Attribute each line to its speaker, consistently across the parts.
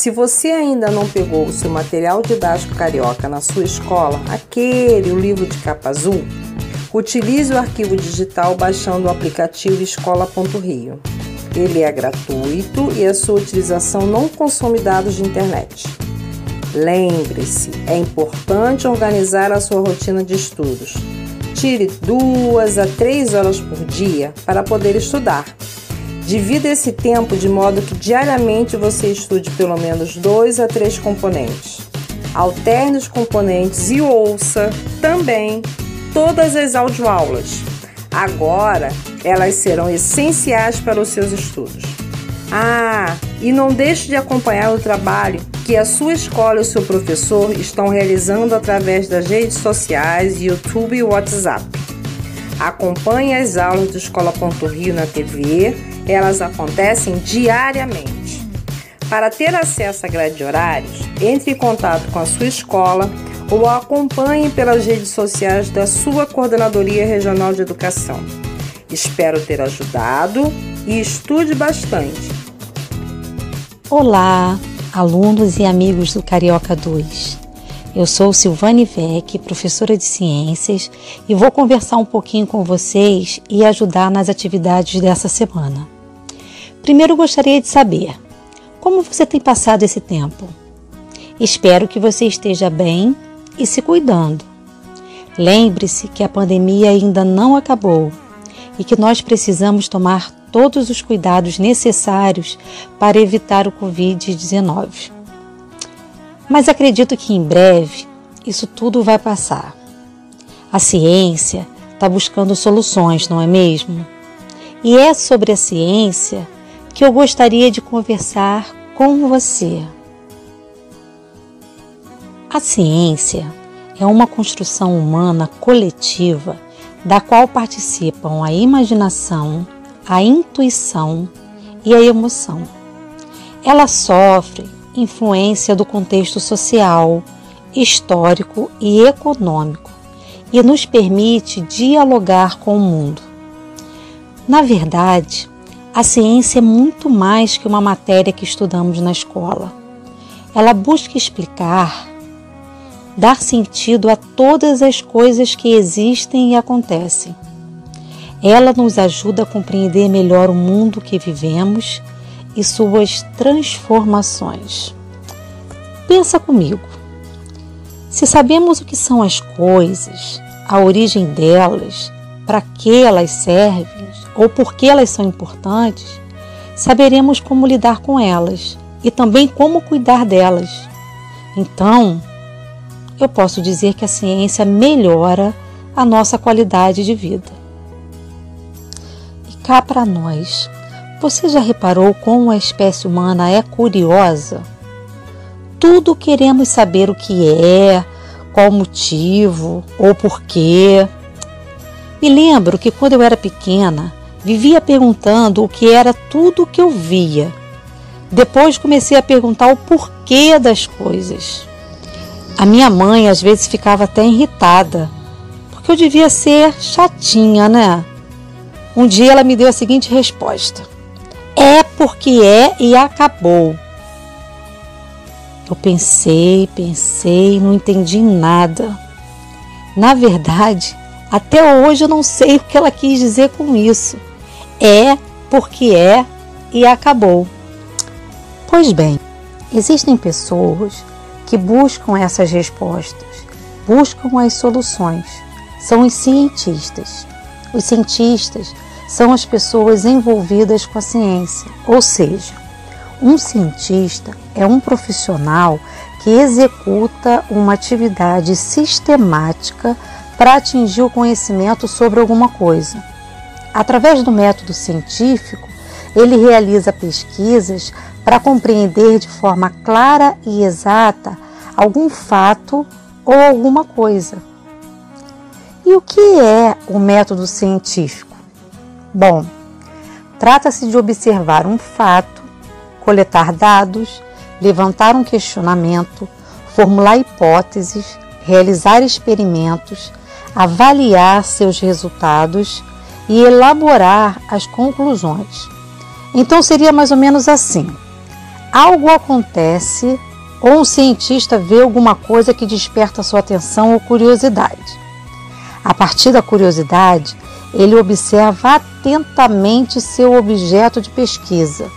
Speaker 1: Se você ainda não pegou o seu material didático carioca na sua escola, aquele, o livro de capa azul, utilize o arquivo digital baixando o aplicativo escola.rio. Ele é gratuito e a sua utilização não consome dados de internet. Lembre-se, é importante organizar a sua rotina de estudos. Tire duas a três horas por dia para poder estudar. Divida esse tempo de modo que diariamente você estude pelo menos dois a três componentes. Alterne os componentes e ouça também todas as audioaulas. Agora elas serão essenciais para os seus estudos. Ah, e não deixe de acompanhar o trabalho que a sua escola e o seu professor estão realizando através das redes sociais, YouTube e WhatsApp. Acompanhe as aulas do Escola.rio na TV, elas acontecem diariamente. Para ter acesso à grade de horários, entre em contato com a sua escola ou acompanhe pelas redes sociais da sua Coordenadoria Regional de Educação. Espero ter ajudado e estude bastante.
Speaker 2: Olá, alunos e amigos do Carioca 2. Eu sou Silvane Vec, professora de ciências, e vou conversar um pouquinho com vocês e ajudar nas atividades dessa semana. Primeiro gostaria de saber como você tem passado esse tempo. Espero que você esteja bem e se cuidando. Lembre-se que a pandemia ainda não acabou e que nós precisamos tomar todos os cuidados necessários para evitar o Covid-19. Mas acredito que em breve isso tudo vai passar. A ciência está buscando soluções, não é mesmo? E é sobre a ciência que eu gostaria de conversar com você. A ciência é uma construção humana coletiva da qual participam a imaginação, a intuição e a emoção. Ela sofre influência do contexto social, histórico e econômico e nos permite dialogar com o mundo. Na verdade, a ciência é muito mais que uma matéria que estudamos na escola. Ela busca explicar, dar sentido a todas as coisas que existem e acontecem ela nos ajuda a compreender melhor o mundo que vivemos e suas transformações. Pensa comigo. Se sabemos o que são as coisas, a origem delas, para que elas servem ou por que elas são importantes, saberemos como lidar com elas e também como cuidar delas. Então, eu posso dizer que a ciência melhora a nossa qualidade de vida cá para nós. Você já reparou como a espécie humana é curiosa? Tudo queremos saber o que é, qual motivo ou porquê. Me lembro que quando eu era pequena, vivia perguntando o que era tudo o que eu via. Depois comecei a perguntar o porquê das coisas. A minha mãe às vezes ficava até irritada, porque eu devia ser chatinha, né? Um dia ela me deu a seguinte resposta: É porque é e acabou. Eu pensei, pensei, não entendi nada. Na verdade, até hoje eu não sei o que ela quis dizer com isso. É porque é e acabou. Pois bem, existem pessoas que buscam essas respostas, buscam as soluções. São os cientistas. Os cientistas são as pessoas envolvidas com a ciência, ou seja, um cientista é um profissional que executa uma atividade sistemática para atingir o conhecimento sobre alguma coisa. Através do método científico, ele realiza pesquisas para compreender de forma clara e exata algum fato ou alguma coisa. E o que é o método científico? Bom, trata-se de observar um fato, coletar dados, levantar um questionamento, formular hipóteses, realizar experimentos, avaliar seus resultados e elaborar as conclusões. Então seria mais ou menos assim: algo acontece ou um cientista vê alguma coisa que desperta sua atenção ou curiosidade. A partir da curiosidade, ele observa atentamente seu objeto de pesquisa,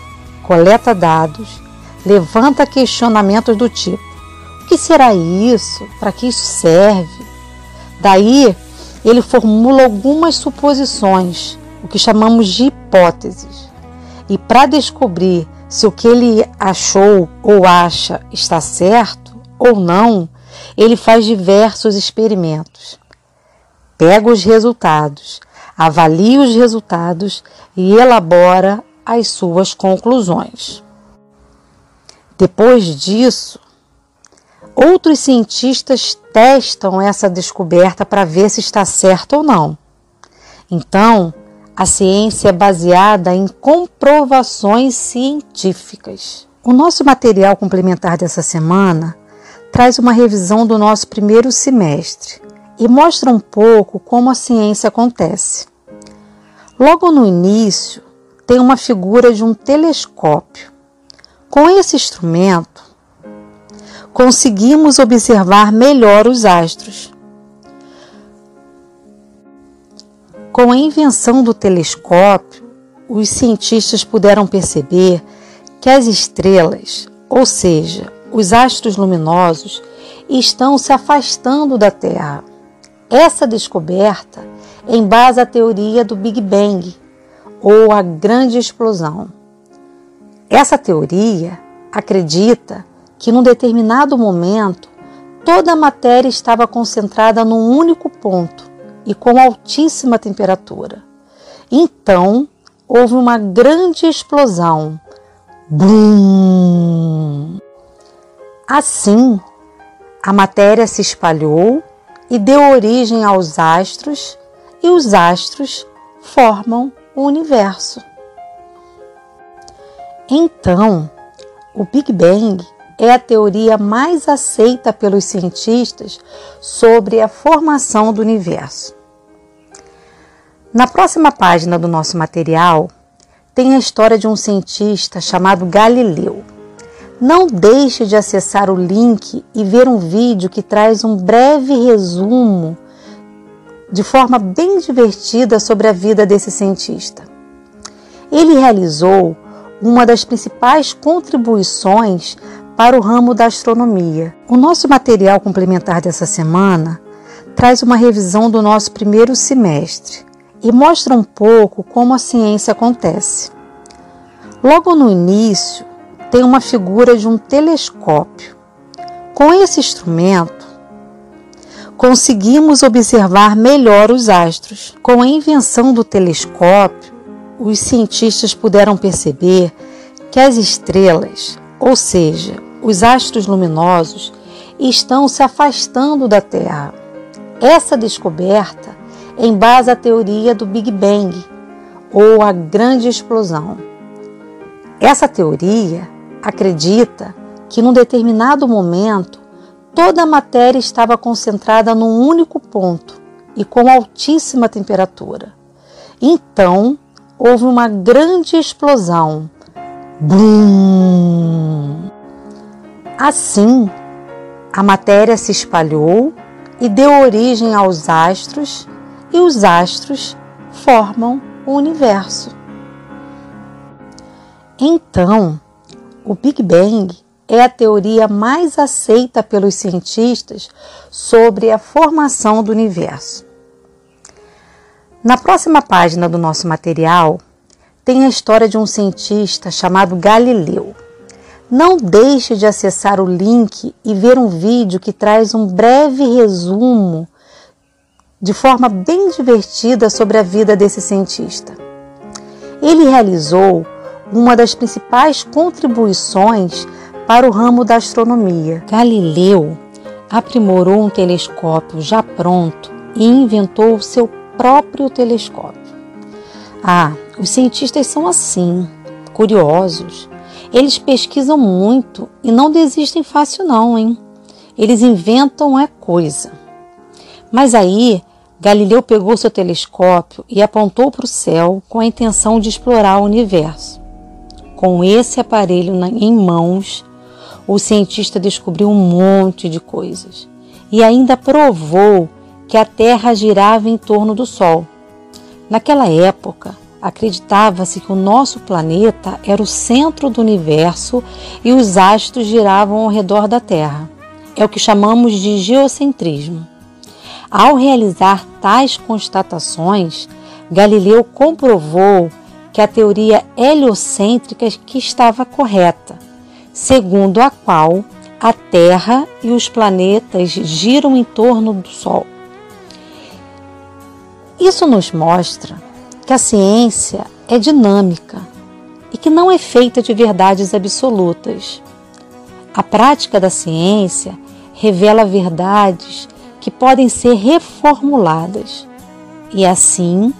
Speaker 2: coleta dados, levanta questionamentos do tipo: o que será isso? Para que isso serve? Daí, ele formula algumas suposições, o que chamamos de hipóteses. E para descobrir se o que ele achou ou acha está certo ou não, ele faz diversos experimentos. Pega os resultados, avalia os resultados e elabora as suas conclusões. Depois disso, outros cientistas testam essa descoberta para ver se está certo ou não. Então, a ciência é baseada em comprovações científicas. O nosso material complementar dessa semana traz uma revisão do nosso primeiro semestre e mostra um pouco como a ciência acontece. Logo no início, tem uma figura de um telescópio. Com esse instrumento, conseguimos observar melhor os astros. Com a invenção do telescópio, os cientistas puderam perceber que as estrelas, ou seja, os astros luminosos, estão se afastando da Terra. Essa descoberta embasa a teoria do Big Bang, ou a grande explosão. Essa teoria acredita que num determinado momento toda a matéria estava concentrada num único ponto e com altíssima temperatura. Então, houve uma grande explosão. Bum! Assim, a matéria se espalhou e deu origem aos astros, e os astros formam o universo. Então, o Big Bang é a teoria mais aceita pelos cientistas sobre a formação do universo. Na próxima página do nosso material, tem a história de um cientista chamado Galileu. Não deixe de acessar o link e ver um vídeo que traz um breve resumo de forma bem divertida sobre a vida desse cientista. Ele realizou uma das principais contribuições para o ramo da astronomia. O nosso material complementar dessa semana traz uma revisão do nosso primeiro semestre e mostra um pouco como a ciência acontece. Logo no início, tem uma figura de um telescópio. Com esse instrumento, conseguimos observar melhor os astros. Com a invenção do telescópio, os cientistas puderam perceber que as estrelas, ou seja, os astros luminosos, estão se afastando da Terra. Essa descoberta embasa a teoria do Big Bang, ou a grande explosão. Essa teoria acredita que num determinado momento toda a matéria estava concentrada num único ponto e com altíssima temperatura. Então houve uma grande explosão Bum! Assim, a matéria se espalhou e deu origem aos astros, e os astros formam o universo. Então, o Big Bang é a teoria mais aceita pelos cientistas sobre a formação do universo. Na próxima página do nosso material, tem a história de um cientista chamado Galileu. Não deixe de acessar o link e ver um vídeo que traz um breve resumo de forma bem divertida sobre a vida desse cientista. Ele realizou uma das principais contribuições para o ramo da astronomia. Galileu aprimorou um telescópio já pronto e inventou o seu próprio telescópio. Ah, os cientistas são assim, curiosos. Eles pesquisam muito e não desistem fácil não, hein? Eles inventam é coisa. Mas aí Galileu pegou seu telescópio e apontou para o céu com a intenção de explorar o universo. Com esse aparelho em mãos, o cientista descobriu um monte de coisas e ainda provou que a Terra girava em torno do Sol. Naquela época, acreditava-se que o nosso planeta era o centro do universo e os astros giravam ao redor da Terra. É o que chamamos de geocentrismo. Ao realizar tais constatações, Galileu comprovou que a teoria heliocêntrica que estava correta, segundo a qual a Terra e os planetas giram em torno do Sol. Isso nos mostra que a ciência é dinâmica e que não é feita de verdades absolutas. A prática da ciência revela verdades que podem ser reformuladas e assim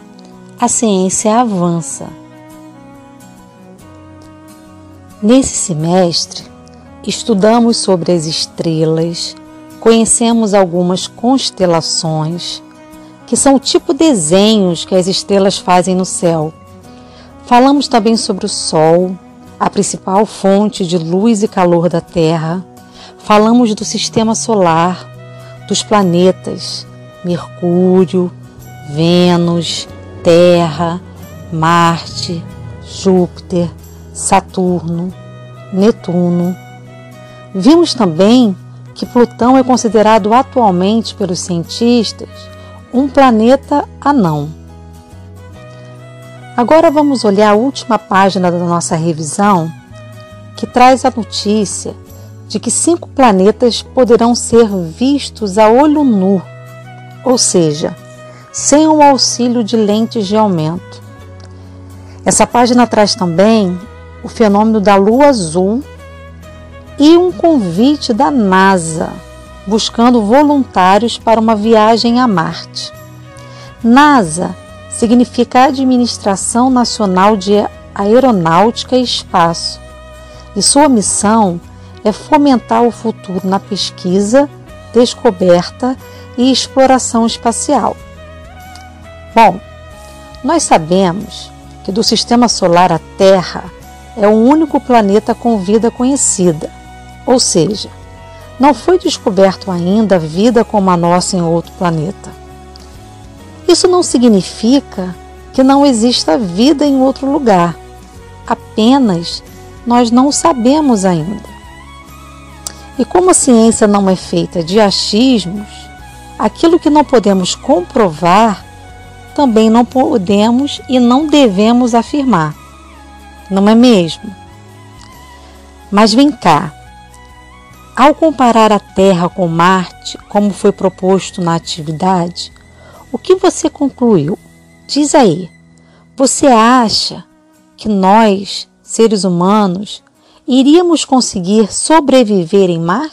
Speaker 2: a ciência avança. Nesse semestre, estudamos sobre as estrelas, conhecemos algumas constelações, que são o tipo de desenhos que as estrelas fazem no céu. Falamos também sobre o Sol, a principal fonte de luz e calor da Terra. Falamos do sistema solar, dos planetas Mercúrio, Vênus, Terra, Marte, Júpiter, Saturno, Netuno. Vimos também que Plutão é considerado atualmente pelos cientistas um planeta anão. Agora vamos olhar a última página da nossa revisão, que traz a notícia de que cinco planetas poderão ser vistos a olho nu, ou seja, sem o auxílio de lentes de aumento. Essa página traz também o fenômeno da lua azul e um convite da NASA buscando voluntários para uma viagem a Marte. NASA significa Administração Nacional de Aeronáutica e Espaço, e sua missão é fomentar o futuro na pesquisa, descoberta e exploração espacial. Bom, nós sabemos que do sistema solar a Terra é o único planeta com vida conhecida, ou seja, não foi descoberto ainda vida como a nossa em outro planeta. Isso não significa que não exista vida em outro lugar, apenas nós não sabemos ainda. E como a ciência não é feita de achismos, aquilo que não podemos comprovar também não podemos e não devemos afirmar. Não é mesmo? Mas vem cá, ao comparar a Terra com Marte, como foi proposto na atividade, o que você concluiu? Diz aí, você acha que nós, seres humanos, iríamos conseguir sobreviver em Marte?